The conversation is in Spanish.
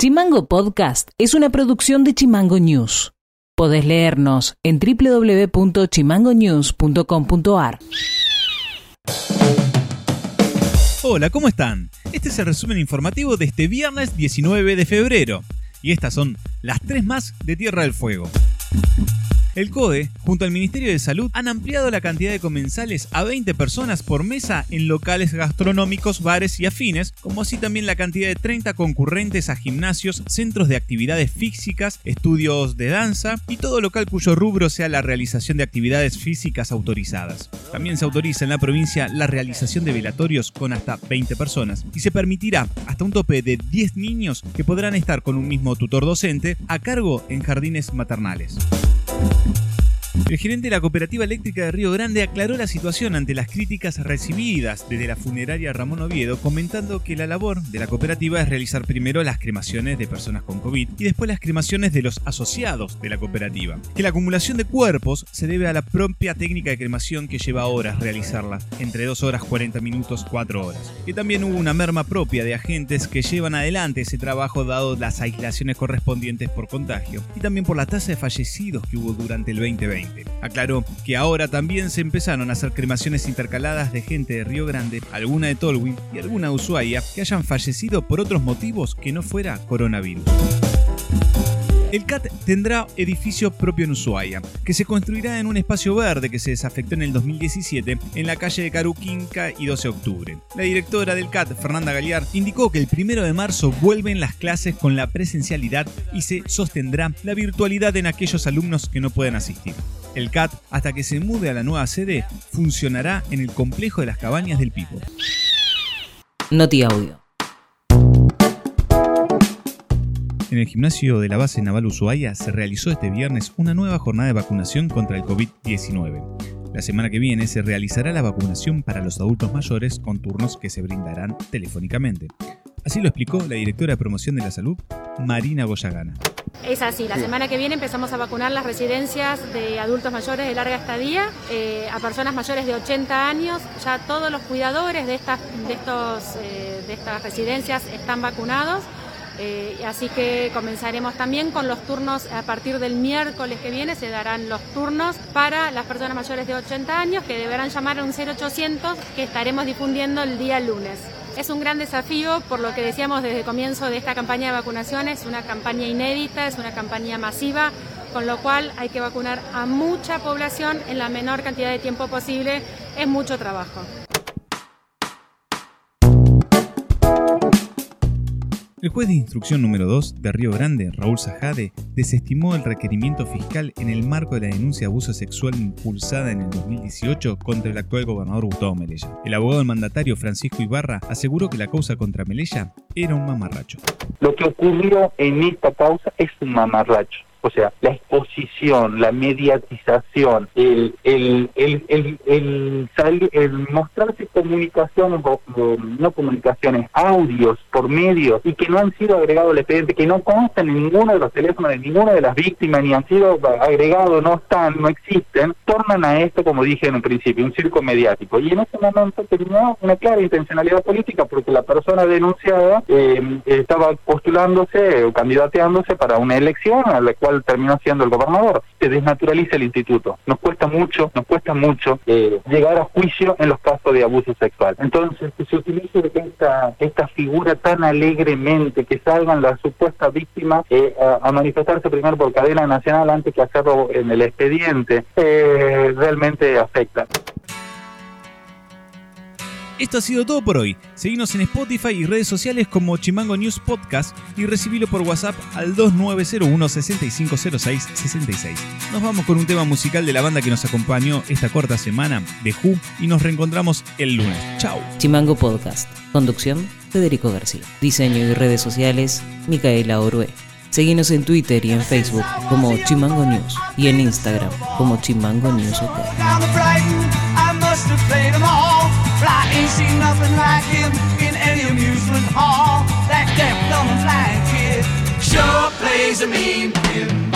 Chimango Podcast es una producción de Chimango News. Podés leernos en www.chimangonews.com.ar. Hola, ¿cómo están? Este es el resumen informativo de este viernes 19 de febrero. Y estas son las tres más de Tierra del Fuego. El CODE, junto al Ministerio de Salud, han ampliado la cantidad de comensales a 20 personas por mesa en locales gastronómicos, bares y afines, como así también la cantidad de 30 concurrentes a gimnasios, centros de actividades físicas, estudios de danza y todo local cuyo rubro sea la realización de actividades físicas autorizadas. También se autoriza en la provincia la realización de velatorios con hasta 20 personas y se permitirá hasta un tope de 10 niños que podrán estar con un mismo tutor docente a cargo en jardines maternales. thank you El gerente de la Cooperativa Eléctrica de Río Grande aclaró la situación ante las críticas recibidas desde la funeraria Ramón Oviedo, comentando que la labor de la cooperativa es realizar primero las cremaciones de personas con COVID y después las cremaciones de los asociados de la cooperativa. Que la acumulación de cuerpos se debe a la propia técnica de cremación que lleva horas realizarla, entre 2 horas 40 minutos 4 horas. Que también hubo una merma propia de agentes que llevan adelante ese trabajo dado las aislaciones correspondientes por contagio y también por la tasa de fallecidos que hubo durante el 2020. Aclaró que ahora también se empezaron a hacer cremaciones intercaladas de gente de Río Grande, alguna de Tolwyn y alguna de Ushuaia que hayan fallecido por otros motivos que no fuera coronavirus. El CAT tendrá edificio propio en Ushuaia, que se construirá en un espacio verde que se desafectó en el 2017 en la calle de Caruquinca y 12 de octubre. La directora del CAT, Fernanda Galear, indicó que el 1 de marzo vuelven las clases con la presencialidad y se sostendrá la virtualidad en aquellos alumnos que no pueden asistir. El CAT, hasta que se mude a la nueva sede, funcionará en el complejo de las cabañas del Pico. Noti Audio. En el gimnasio de la base naval Ushuaia se realizó este viernes una nueva jornada de vacunación contra el COVID-19. La semana que viene se realizará la vacunación para los adultos mayores con turnos que se brindarán telefónicamente. Así lo explicó la directora de promoción de la salud, Marina Goyagana. Es así, la semana que viene empezamos a vacunar las residencias de adultos mayores de larga estadía, eh, a personas mayores de 80 años, ya todos los cuidadores de estas, de estos, eh, de estas residencias están vacunados. Eh, así que comenzaremos también con los turnos a partir del miércoles que viene, se darán los turnos para las personas mayores de 80 años que deberán llamar a un 0800 que estaremos difundiendo el día lunes. Es un gran desafío, por lo que decíamos desde el comienzo de esta campaña de vacunación, es una campaña inédita, es una campaña masiva, con lo cual hay que vacunar a mucha población en la menor cantidad de tiempo posible, es mucho trabajo. El juez de instrucción número 2 de Río Grande, Raúl Sajade, desestimó el requerimiento fiscal en el marco de la denuncia de abuso sexual impulsada en el 2018 contra el actual gobernador Gustavo Melella. El abogado del mandatario Francisco Ibarra aseguró que la causa contra Melella era un mamarracho. Lo que ocurrió en esta causa es un mamarracho. O sea, la exposición, la mediatización, el, el, el, el, el, mostrarse comunicaciones, o, no comunicaciones, audios por medio y que no han sido agregados al expediente, que no constan en ninguno de los teléfonos de ninguna de las víctimas, ni han sido agregados, no están, no existen, tornan a esto, como dije en un principio, un circo mediático. Y en ese momento tenía una clara intencionalidad política porque la persona denunciada eh, estaba postulándose o candidateándose para una elección a la cual terminó siendo el gobernador. Se desnaturaliza el instituto. Nos cuesta mucho, nos cuesta mucho eh, llegar a juicio en los casos de abuso sexual. Entonces, que se utilice esta, esta figura tan alegremente, que salgan las supuestas víctimas eh, a, manifestarse primero por cadena nacional antes que hacerlo en el expediente, eh, realmente afecta. Esto ha sido todo por hoy. Seguimos en Spotify y redes sociales como Chimango News Podcast y recibilo por WhatsApp al 2901 6506 66. Nos vamos con un tema musical de la banda que nos acompañó esta corta semana, de Who, y nos reencontramos el lunes. Chao. Chimango Podcast. Conducción, Federico García. Diseño y redes sociales, Micaela Orue. Seguinos en Twitter y en Facebook como Chimango News y en Instagram como Chimango News OK. Fly ain't seen nothing like him in any amusement hall. That deaf, dumb, and blind kid sure plays a mean pinball.